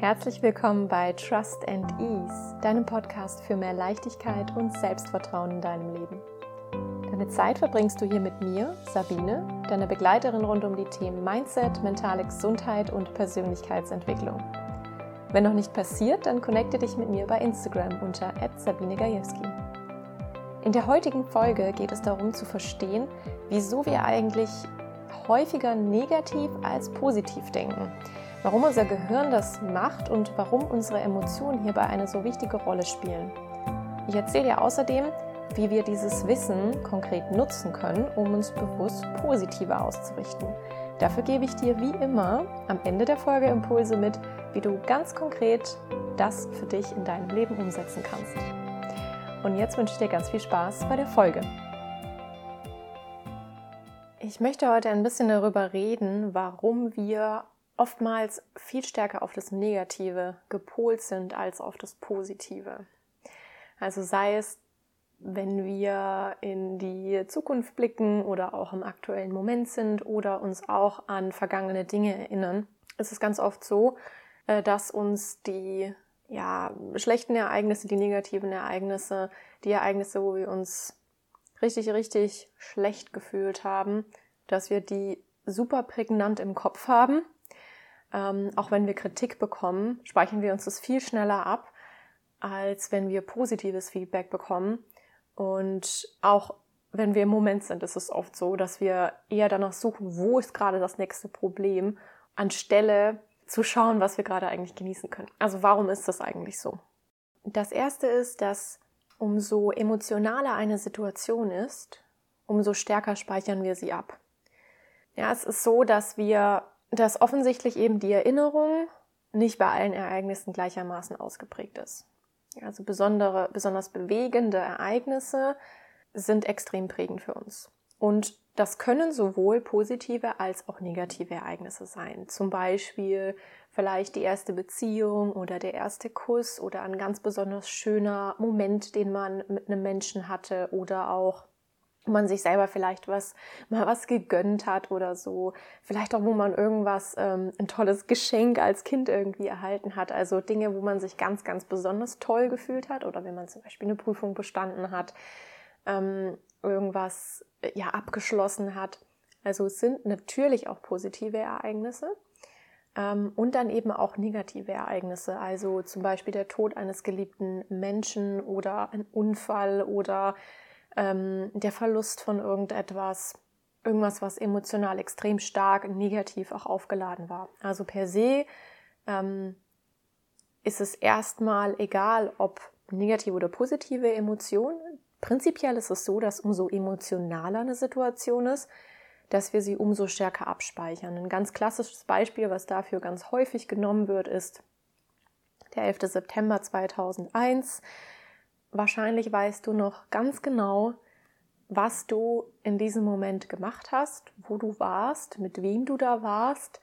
Herzlich willkommen bei Trust and Ease, deinem Podcast für mehr Leichtigkeit und Selbstvertrauen in deinem Leben. Deine Zeit verbringst du hier mit mir, Sabine, deiner Begleiterin rund um die Themen Mindset, mentale Gesundheit und Persönlichkeitsentwicklung. Wenn noch nicht passiert, dann connecte dich mit mir bei Instagram unter Sabine Gajewski. In der heutigen Folge geht es darum zu verstehen, wieso wir eigentlich häufiger negativ als positiv denken, warum unser Gehirn das macht und warum unsere Emotionen hierbei eine so wichtige Rolle spielen. Ich erzähle dir außerdem, wie wir dieses Wissen konkret nutzen können, um uns bewusst positiver auszurichten. Dafür gebe ich dir wie immer am Ende der Folge Impulse mit, wie du ganz konkret das für dich in deinem Leben umsetzen kannst. Und jetzt wünsche ich dir ganz viel Spaß bei der Folge. Ich möchte heute ein bisschen darüber reden, warum wir oftmals viel stärker auf das Negative gepolt sind als auf das Positive. Also sei es, wenn wir in die Zukunft blicken oder auch im aktuellen Moment sind oder uns auch an vergangene Dinge erinnern, ist es ganz oft so, äh, dass uns die ja, schlechten Ereignisse, die negativen Ereignisse, die Ereignisse, wo wir uns richtig, richtig schlecht gefühlt haben, dass wir die super prägnant im Kopf haben. Ähm, auch wenn wir Kritik bekommen, speichern wir uns das viel schneller ab, als wenn wir positives Feedback bekommen. Und auch wenn wir im Moment sind, ist es oft so, dass wir eher danach suchen, wo ist gerade das nächste Problem, anstelle zu schauen, was wir gerade eigentlich genießen können. Also warum ist das eigentlich so? Das erste ist, dass umso emotionaler eine Situation ist, umso stärker speichern wir sie ab. Ja, es ist so, dass wir, dass offensichtlich eben die Erinnerung nicht bei allen Ereignissen gleichermaßen ausgeprägt ist. Also besondere, besonders bewegende Ereignisse sind extrem prägend für uns. Und das können sowohl positive als auch negative Ereignisse sein. Zum Beispiel vielleicht die erste Beziehung oder der erste Kuss oder ein ganz besonders schöner Moment, den man mit einem Menschen hatte oder auch man sich selber vielleicht was mal was gegönnt hat oder so. Vielleicht auch, wo man irgendwas, ähm, ein tolles Geschenk als Kind irgendwie erhalten hat. Also Dinge, wo man sich ganz, ganz besonders toll gefühlt hat oder wenn man zum Beispiel eine Prüfung bestanden hat. Ähm, irgendwas ja abgeschlossen hat. Also es sind natürlich auch positive Ereignisse ähm, und dann eben auch negative Ereignisse, also zum Beispiel der Tod eines geliebten Menschen oder ein Unfall oder ähm, der Verlust von irgendetwas, irgendwas, was emotional extrem stark negativ auch aufgeladen war. Also per se ähm, ist es erstmal egal, ob negative oder positive Emotionen. Prinzipiell ist es so, dass umso emotionaler eine Situation ist, dass wir sie umso stärker abspeichern. Ein ganz klassisches Beispiel, was dafür ganz häufig genommen wird, ist der 11. September 2001. Wahrscheinlich weißt du noch ganz genau, was du in diesem Moment gemacht hast, wo du warst, mit wem du da warst,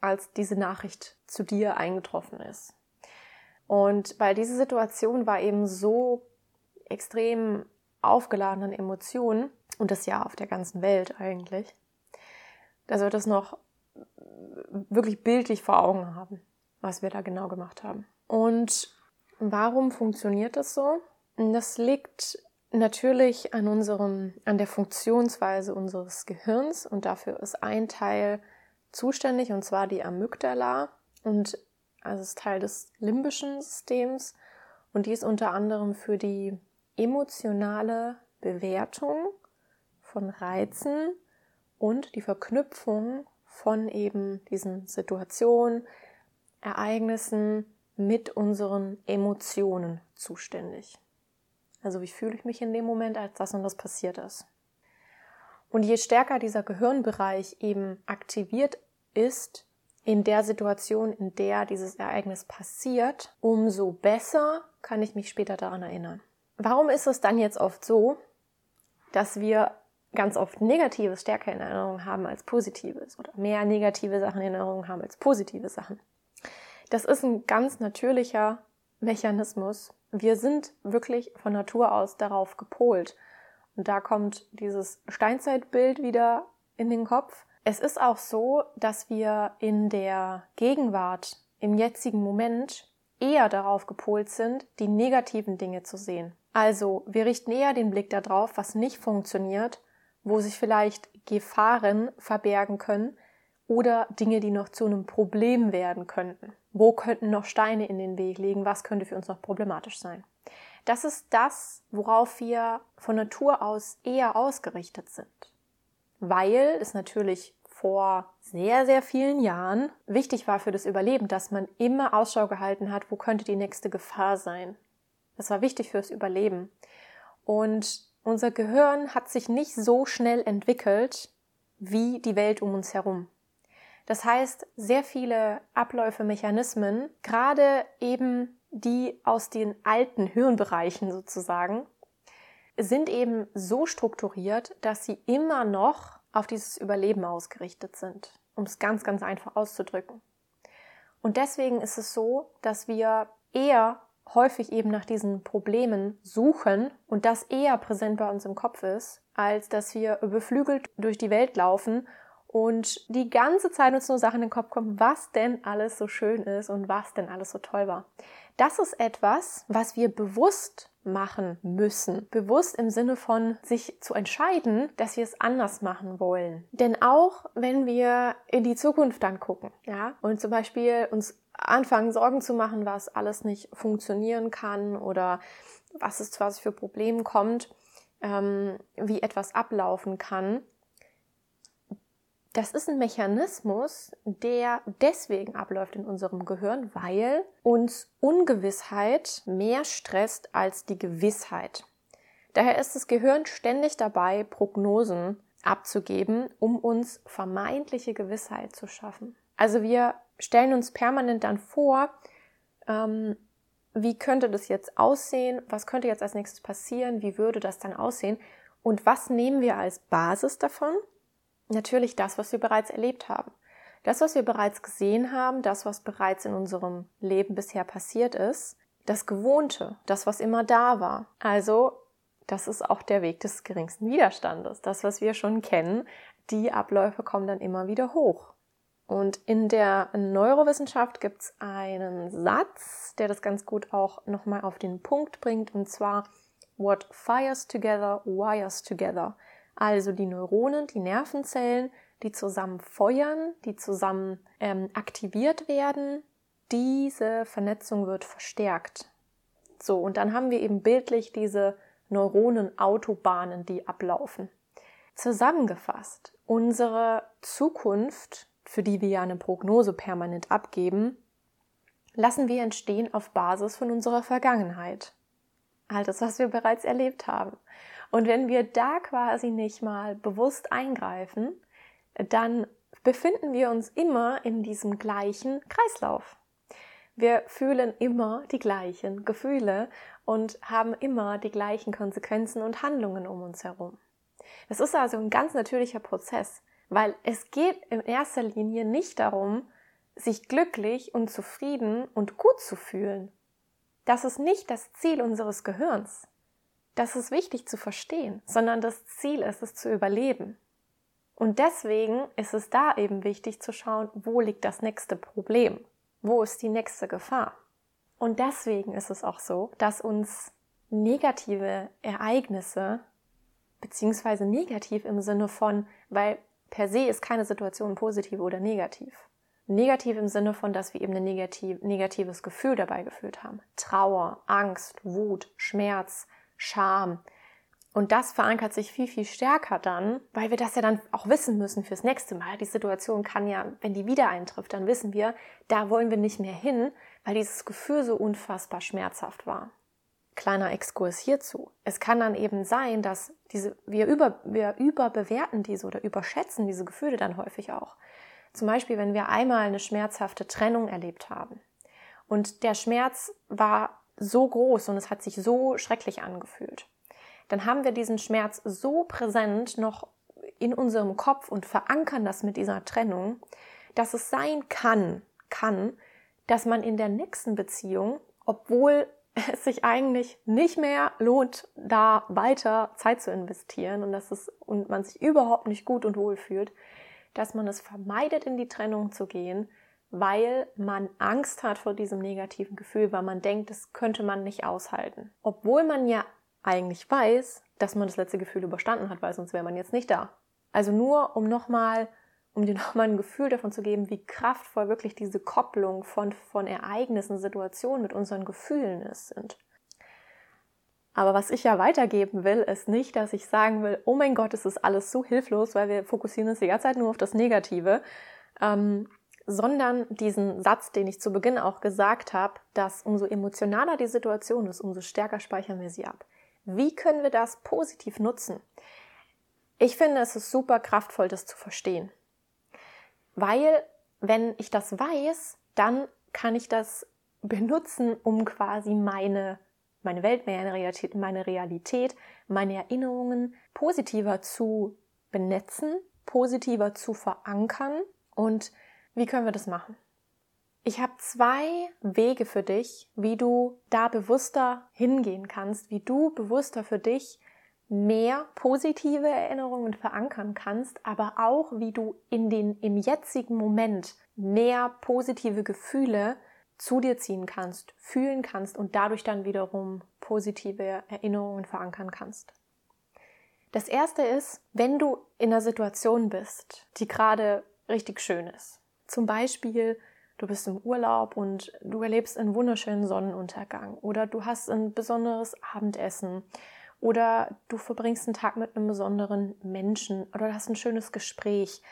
als diese Nachricht zu dir eingetroffen ist. Und weil diese Situation war eben so extrem aufgeladenen Emotionen und das ja auf der ganzen Welt eigentlich, dass wir das noch wirklich bildlich vor Augen haben, was wir da genau gemacht haben. Und warum funktioniert das so? Das liegt natürlich an unserem, an der Funktionsweise unseres Gehirns und dafür ist ein Teil zuständig und zwar die Amygdala und also ist Teil des limbischen Systems und die ist unter anderem für die emotionale Bewertung von Reizen und die Verknüpfung von eben diesen Situationen, Ereignissen mit unseren Emotionen zuständig. Also wie fühle ich mich in dem Moment, als das und das passiert ist. Und je stärker dieser Gehirnbereich eben aktiviert ist in der Situation, in der dieses Ereignis passiert, umso besser kann ich mich später daran erinnern. Warum ist es dann jetzt oft so, dass wir ganz oft Negatives stärker in Erinnerung haben als Positives oder mehr negative Sachen in Erinnerung haben als positive Sachen? Das ist ein ganz natürlicher Mechanismus. Wir sind wirklich von Natur aus darauf gepolt. Und da kommt dieses Steinzeitbild wieder in den Kopf. Es ist auch so, dass wir in der Gegenwart im jetzigen Moment eher darauf gepolt sind, die negativen Dinge zu sehen. Also wir richten eher den Blick darauf, was nicht funktioniert, wo sich vielleicht Gefahren verbergen können oder Dinge, die noch zu einem Problem werden könnten. Wo könnten noch Steine in den Weg liegen? Was könnte für uns noch problematisch sein? Das ist das, worauf wir von Natur aus eher ausgerichtet sind. Weil es natürlich vor sehr, sehr vielen Jahren wichtig war für das Überleben, dass man immer Ausschau gehalten hat, wo könnte die nächste Gefahr sein. Das war wichtig fürs Überleben. Und unser Gehirn hat sich nicht so schnell entwickelt wie die Welt um uns herum. Das heißt, sehr viele Abläufe, Mechanismen, gerade eben die aus den alten Hirnbereichen sozusagen, sind eben so strukturiert, dass sie immer noch auf dieses Überleben ausgerichtet sind, um es ganz, ganz einfach auszudrücken. Und deswegen ist es so, dass wir eher häufig eben nach diesen Problemen suchen und das eher präsent bei uns im Kopf ist, als dass wir beflügelt durch die Welt laufen und die ganze Zeit uns nur Sachen in den Kopf kommen, was denn alles so schön ist und was denn alles so toll war. Das ist etwas, was wir bewusst machen müssen. Bewusst im Sinne von sich zu entscheiden, dass wir es anders machen wollen. Denn auch wenn wir in die Zukunft dann gucken, ja, und zum Beispiel uns anfangen, Sorgen zu machen, was alles nicht funktionieren kann oder was es was für Probleme kommt, ähm, wie etwas ablaufen kann, das ist ein Mechanismus, der deswegen abläuft in unserem Gehirn, weil uns Ungewissheit mehr stresst als die Gewissheit. Daher ist das Gehirn ständig dabei, Prognosen abzugeben, um uns vermeintliche Gewissheit zu schaffen. Also wir stellen uns permanent dann vor, ähm, wie könnte das jetzt aussehen, was könnte jetzt als nächstes passieren, wie würde das dann aussehen und was nehmen wir als Basis davon? Natürlich das, was wir bereits erlebt haben. Das, was wir bereits gesehen haben, das, was bereits in unserem Leben bisher passiert ist, das Gewohnte, das, was immer da war. Also, das ist auch der Weg des geringsten Widerstandes. Das, was wir schon kennen, die Abläufe kommen dann immer wieder hoch. Und in der Neurowissenschaft gibt es einen Satz, der das ganz gut auch nochmal auf den Punkt bringt, und zwar What fires together, wires together. Also die Neuronen, die Nervenzellen, die zusammen feuern, die zusammen ähm, aktiviert werden, diese Vernetzung wird verstärkt. So, und dann haben wir eben bildlich diese Neuronenautobahnen, die ablaufen. Zusammengefasst, unsere Zukunft, für die wir ja eine Prognose permanent abgeben, lassen wir entstehen auf Basis von unserer Vergangenheit. All das, was wir bereits erlebt haben. Und wenn wir da quasi nicht mal bewusst eingreifen, dann befinden wir uns immer in diesem gleichen Kreislauf. Wir fühlen immer die gleichen Gefühle und haben immer die gleichen Konsequenzen und Handlungen um uns herum. Das ist also ein ganz natürlicher Prozess, weil es geht in erster Linie nicht darum, sich glücklich und zufrieden und gut zu fühlen. Das ist nicht das Ziel unseres Gehirns. Das ist wichtig zu verstehen, sondern das Ziel ist es zu überleben. Und deswegen ist es da eben wichtig zu schauen, wo liegt das nächste Problem? Wo ist die nächste Gefahr? Und deswegen ist es auch so, dass uns negative Ereignisse, beziehungsweise negativ im Sinne von, weil per se ist keine Situation positiv oder negativ. Negativ im Sinne von, dass wir eben ein negativ, negatives Gefühl dabei gefühlt haben. Trauer, Angst, Wut, Schmerz, Scham. Und das verankert sich viel, viel stärker dann, weil wir das ja dann auch wissen müssen fürs nächste Mal. Die Situation kann ja, wenn die wieder eintrifft, dann wissen wir, da wollen wir nicht mehr hin, weil dieses Gefühl so unfassbar schmerzhaft war. Kleiner Exkurs hierzu. Es kann dann eben sein, dass diese, wir, über, wir überbewerten diese oder überschätzen diese Gefühle dann häufig auch. Zum Beispiel, wenn wir einmal eine schmerzhafte Trennung erlebt haben. Und der Schmerz war so groß und es hat sich so schrecklich angefühlt. Dann haben wir diesen Schmerz so präsent noch in unserem Kopf und verankern das mit dieser Trennung, dass es sein kann, kann, dass man in der nächsten Beziehung, obwohl es sich eigentlich nicht mehr lohnt, da weiter Zeit zu investieren und dass es und man sich überhaupt nicht gut und wohl fühlt, dass man es vermeidet, in die Trennung zu gehen, weil man Angst hat vor diesem negativen Gefühl, weil man denkt, das könnte man nicht aushalten. Obwohl man ja eigentlich weiß, dass man das letzte Gefühl überstanden hat, weil sonst wäre man jetzt nicht da. Also nur um nochmal, um dir nochmal ein Gefühl davon zu geben, wie kraftvoll wirklich diese Kopplung von, von Ereignissen, Situationen mit unseren Gefühlen ist, sind. Aber was ich ja weitergeben will, ist nicht, dass ich sagen will, oh mein Gott, es ist alles so hilflos, weil wir fokussieren uns die ganze Zeit nur auf das Negative, ähm, sondern diesen Satz, den ich zu Beginn auch gesagt habe, dass umso emotionaler die Situation ist, umso stärker speichern wir sie ab. Wie können wir das positiv nutzen? Ich finde, es ist super kraftvoll, das zu verstehen. Weil, wenn ich das weiß, dann kann ich das benutzen, um quasi meine meine Welt, meine Realität, meine Realität, meine Erinnerungen positiver zu benetzen, positiver zu verankern. Und wie können wir das machen? Ich habe zwei Wege für dich, wie du da bewusster hingehen kannst, wie du bewusster für dich mehr positive Erinnerungen verankern kannst, aber auch wie du in den im jetzigen Moment mehr positive Gefühle zu dir ziehen kannst, fühlen kannst und dadurch dann wiederum positive Erinnerungen verankern kannst. Das erste ist, wenn du in einer Situation bist, die gerade richtig schön ist. Zum Beispiel, du bist im Urlaub und du erlebst einen wunderschönen Sonnenuntergang oder du hast ein besonderes Abendessen oder du verbringst einen Tag mit einem besonderen Menschen oder du hast ein schönes Gespräch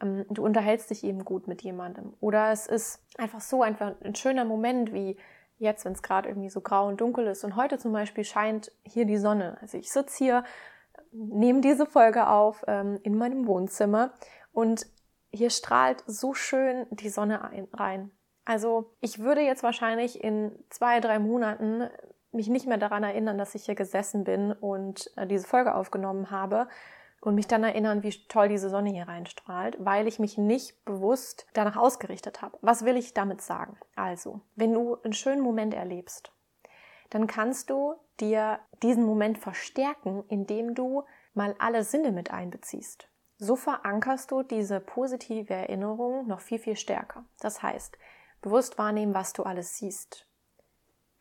ähm, du unterhältst dich eben gut mit jemandem. Oder es ist einfach so einfach ein schöner Moment wie jetzt, wenn es gerade irgendwie so grau und dunkel ist. Und heute zum Beispiel scheint hier die Sonne. Also ich sitze hier, nehme diese Folge auf ähm, in meinem Wohnzimmer und hier strahlt so schön die Sonne ein, rein. Also ich würde jetzt wahrscheinlich in zwei, drei Monaten mich nicht mehr daran erinnern, dass ich hier gesessen bin und äh, diese Folge aufgenommen habe, und mich dann erinnern, wie toll diese Sonne hier reinstrahlt, weil ich mich nicht bewusst danach ausgerichtet habe. Was will ich damit sagen? Also, wenn du einen schönen Moment erlebst, dann kannst du dir diesen Moment verstärken, indem du mal alle Sinne mit einbeziehst. So verankerst du diese positive Erinnerung noch viel, viel stärker. Das heißt, bewusst wahrnehmen, was du alles siehst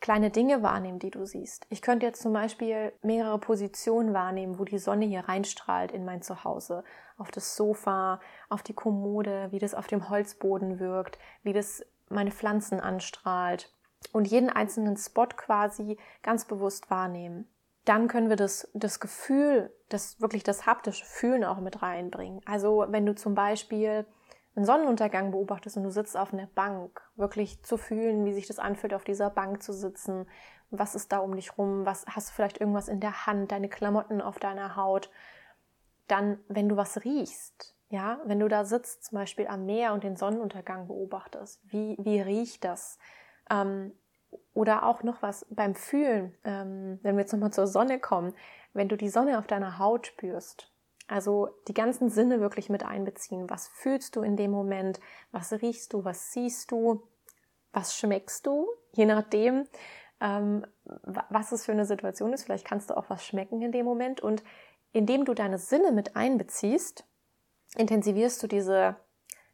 kleine Dinge wahrnehmen, die du siehst. Ich könnte jetzt zum Beispiel mehrere Positionen wahrnehmen, wo die Sonne hier reinstrahlt in mein Zuhause. Auf das Sofa, auf die Kommode, wie das auf dem Holzboden wirkt, wie das meine Pflanzen anstrahlt. Und jeden einzelnen Spot quasi ganz bewusst wahrnehmen. Dann können wir das, das Gefühl, das wirklich das haptische Fühlen auch mit reinbringen. Also wenn du zum Beispiel einen Sonnenuntergang beobachtest und du sitzt auf einer Bank, wirklich zu fühlen, wie sich das anfühlt, auf dieser Bank zu sitzen. Was ist da um dich rum? Was hast du vielleicht irgendwas in der Hand, deine Klamotten auf deiner Haut? Dann, wenn du was riechst, ja, wenn du da sitzt, zum Beispiel am Meer und den Sonnenuntergang beobachtest, wie, wie riecht das? Ähm, oder auch noch was beim Fühlen, ähm, wenn wir jetzt nochmal zur Sonne kommen, wenn du die Sonne auf deiner Haut spürst, also die ganzen Sinne wirklich mit einbeziehen. Was fühlst du in dem Moment? Was riechst du? Was siehst du? Was schmeckst du? Je nachdem, ähm, was es für eine Situation ist. Vielleicht kannst du auch was schmecken in dem Moment. Und indem du deine Sinne mit einbeziehst, intensivierst du diese,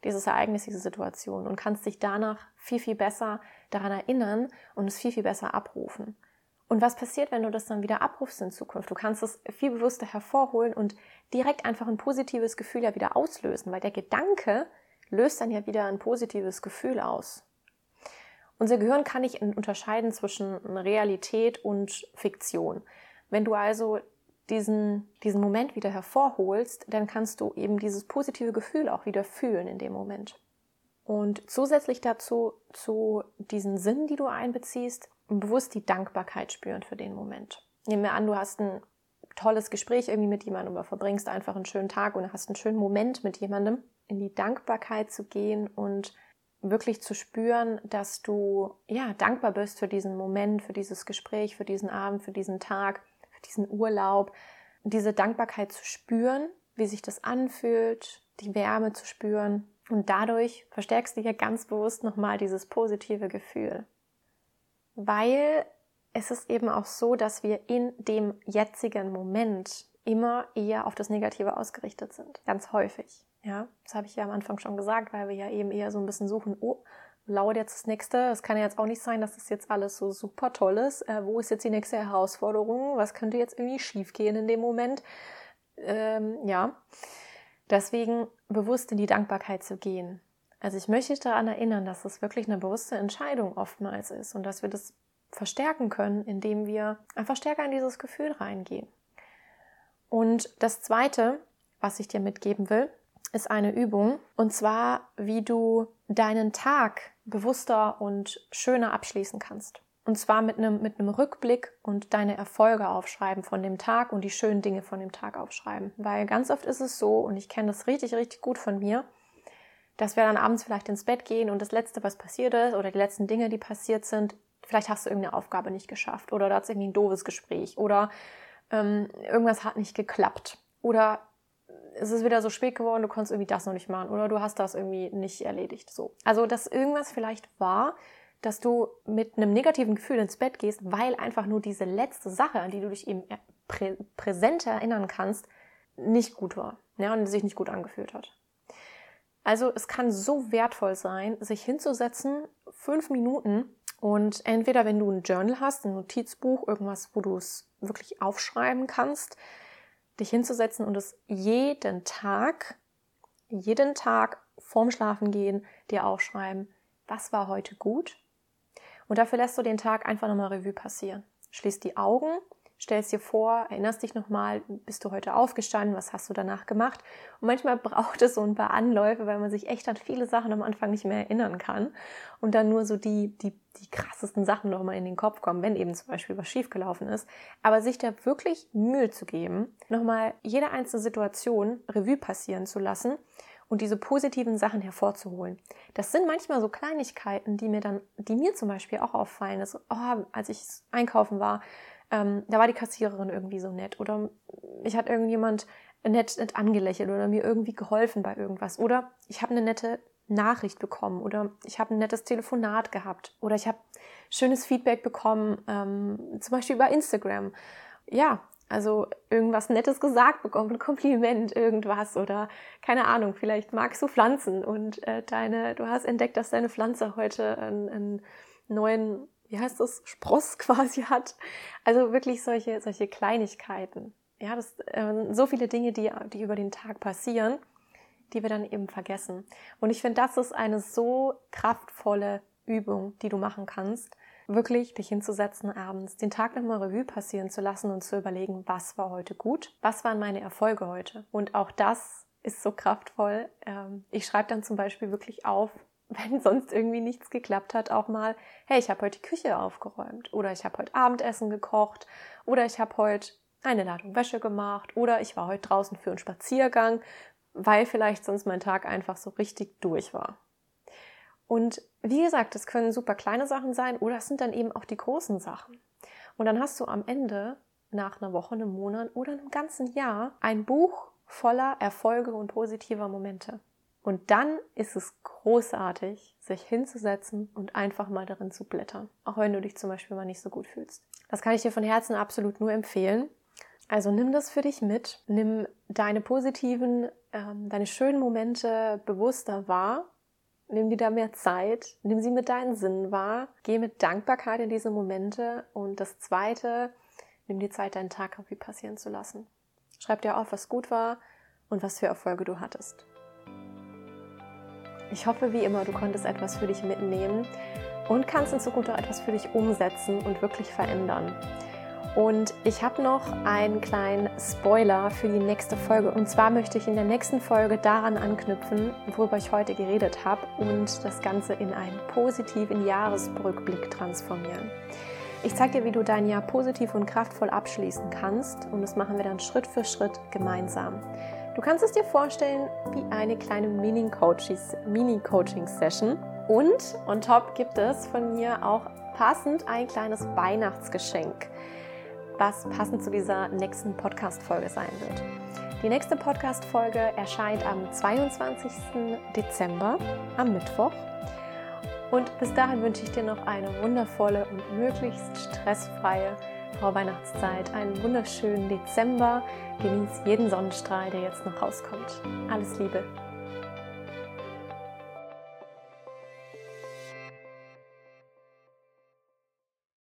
dieses Ereignis, diese Situation und kannst dich danach viel, viel besser daran erinnern und es viel, viel besser abrufen. Und was passiert, wenn du das dann wieder abrufst in Zukunft? Du kannst es viel bewusster hervorholen und direkt einfach ein positives Gefühl ja wieder auslösen, weil der Gedanke löst dann ja wieder ein positives Gefühl aus. Unser Gehirn kann nicht unterscheiden zwischen Realität und Fiktion. Wenn du also diesen, diesen Moment wieder hervorholst, dann kannst du eben dieses positive Gefühl auch wieder fühlen in dem Moment. Und zusätzlich dazu, zu diesen Sinnen, die du einbeziehst, bewusst die Dankbarkeit spüren für den Moment. Nehmen wir an, du hast ein tolles Gespräch irgendwie mit jemandem oder verbringst einfach einen schönen Tag und hast einen schönen Moment mit jemandem, in die Dankbarkeit zu gehen und wirklich zu spüren, dass du ja dankbar bist für diesen Moment, für dieses Gespräch, für diesen Abend, für diesen Tag, für diesen Urlaub. Diese Dankbarkeit zu spüren, wie sich das anfühlt, die Wärme zu spüren und dadurch verstärkst du ja ganz bewusst nochmal dieses positive Gefühl weil es ist eben auch so, dass wir in dem jetzigen Moment immer eher auf das Negative ausgerichtet sind. Ganz häufig. Ja, das habe ich ja am Anfang schon gesagt, weil wir ja eben eher so ein bisschen suchen, oh, lauert jetzt das nächste? Es kann ja jetzt auch nicht sein, dass das jetzt alles so super toll ist. Äh, wo ist jetzt die nächste Herausforderung? Was könnte jetzt irgendwie schiefgehen in dem Moment? Ähm, ja, deswegen bewusst in die Dankbarkeit zu gehen. Also ich möchte dich daran erinnern, dass es wirklich eine bewusste Entscheidung oftmals ist und dass wir das verstärken können, indem wir einfach stärker in dieses Gefühl reingehen. Und das Zweite, was ich dir mitgeben will, ist eine Übung. Und zwar, wie du deinen Tag bewusster und schöner abschließen kannst. Und zwar mit einem, mit einem Rückblick und deine Erfolge aufschreiben von dem Tag und die schönen Dinge von dem Tag aufschreiben. Weil ganz oft ist es so, und ich kenne das richtig, richtig gut von mir, dass wir dann abends vielleicht ins Bett gehen und das Letzte, was passiert ist, oder die letzten Dinge, die passiert sind, vielleicht hast du irgendeine Aufgabe nicht geschafft, oder da hat es irgendwie ein doofes Gespräch, oder ähm, irgendwas hat nicht geklappt, oder es ist wieder so spät geworden, du konntest irgendwie das noch nicht machen, oder du hast das irgendwie nicht erledigt. So. Also, dass irgendwas vielleicht war, dass du mit einem negativen Gefühl ins Bett gehst, weil einfach nur diese letzte Sache, an die du dich eben prä präsent erinnern kannst, nicht gut war ja, und sich nicht gut angefühlt hat. Also es kann so wertvoll sein, sich hinzusetzen, fünf Minuten und entweder wenn du ein Journal hast, ein Notizbuch, irgendwas, wo du es wirklich aufschreiben kannst, dich hinzusetzen und es jeden Tag, jeden Tag vorm Schlafengehen dir aufschreiben, was war heute gut. Und dafür lässt du den Tag einfach nochmal Revue passieren. Schließt die Augen stellst dir vor, erinnerst dich nochmal, bist du heute aufgestanden, was hast du danach gemacht? Und manchmal braucht es so ein paar Anläufe, weil man sich echt an viele Sachen am Anfang nicht mehr erinnern kann und dann nur so die, die, die krassesten Sachen nochmal in den Kopf kommen, wenn eben zum Beispiel was schiefgelaufen ist. Aber sich da wirklich Mühe zu geben, nochmal jede einzelne Situation Revue passieren zu lassen und diese positiven Sachen hervorzuholen. Das sind manchmal so Kleinigkeiten, die mir dann, die mir zum Beispiel auch auffallen, dass, oh, als ich einkaufen war, ähm, da war die Kassiererin irgendwie so nett oder ich hat irgendjemand nett, nett angelächelt oder mir irgendwie geholfen bei irgendwas oder ich habe eine nette Nachricht bekommen oder ich habe ein nettes Telefonat gehabt oder ich habe schönes Feedback bekommen, ähm, zum Beispiel über Instagram. Ja, also irgendwas Nettes gesagt bekommen, ein Kompliment, irgendwas oder keine Ahnung, vielleicht magst du Pflanzen und äh, deine, du hast entdeckt, dass deine Pflanze heute einen, einen neuen wie heißt das, Spross quasi hat. Also wirklich solche, solche Kleinigkeiten. Ja, das äh, so viele Dinge, die, die über den Tag passieren, die wir dann eben vergessen. Und ich finde, das ist eine so kraftvolle Übung, die du machen kannst, wirklich dich hinzusetzen abends, den Tag nochmal Revue passieren zu lassen und zu überlegen, was war heute gut, was waren meine Erfolge heute. Und auch das ist so kraftvoll. Ähm, ich schreibe dann zum Beispiel wirklich auf, wenn sonst irgendwie nichts geklappt hat, auch mal, hey, ich habe heute die Küche aufgeräumt oder ich habe heute Abendessen gekocht oder ich habe heute eine Ladung Wäsche gemacht oder ich war heute draußen für einen Spaziergang, weil vielleicht sonst mein Tag einfach so richtig durch war. Und wie gesagt, es können super kleine Sachen sein oder es sind dann eben auch die großen Sachen. Und dann hast du am Ende nach einer Woche, einem Monat oder einem ganzen Jahr ein Buch voller Erfolge und positiver Momente. Und dann ist es großartig, sich hinzusetzen und einfach mal darin zu blättern. Auch wenn du dich zum Beispiel mal nicht so gut fühlst. Das kann ich dir von Herzen absolut nur empfehlen. Also nimm das für dich mit. Nimm deine positiven, ähm, deine schönen Momente bewusster wahr. Nimm dir da mehr Zeit. Nimm sie mit deinen Sinnen wahr. Geh mit Dankbarkeit in diese Momente. Und das zweite, nimm dir Zeit, deinen Tag Revue passieren zu lassen. Schreib dir auf, was gut war und was für Erfolge du hattest. Ich hoffe wie immer, du konntest etwas für dich mitnehmen und kannst in Zukunft auch etwas für dich umsetzen und wirklich verändern. Und ich habe noch einen kleinen Spoiler für die nächste Folge. Und zwar möchte ich in der nächsten Folge daran anknüpfen, worüber ich heute geredet habe und das Ganze in einen positiven Jahresrückblick transformieren. Ich zeige dir, wie du dein Jahr positiv und kraftvoll abschließen kannst. Und das machen wir dann Schritt für Schritt gemeinsam. Du kannst es dir vorstellen wie eine kleine Mini-Coaching-Session. Und on top gibt es von mir auch passend ein kleines Weihnachtsgeschenk, was passend zu dieser nächsten Podcast-Folge sein wird. Die nächste Podcast-Folge erscheint am 22. Dezember, am Mittwoch. Und bis dahin wünsche ich dir noch eine wundervolle und möglichst stressfreie Vorweihnachtszeit, einen wunderschönen Dezember. Genieß jeden Sonnenstrahl, der jetzt noch rauskommt. Alles Liebe.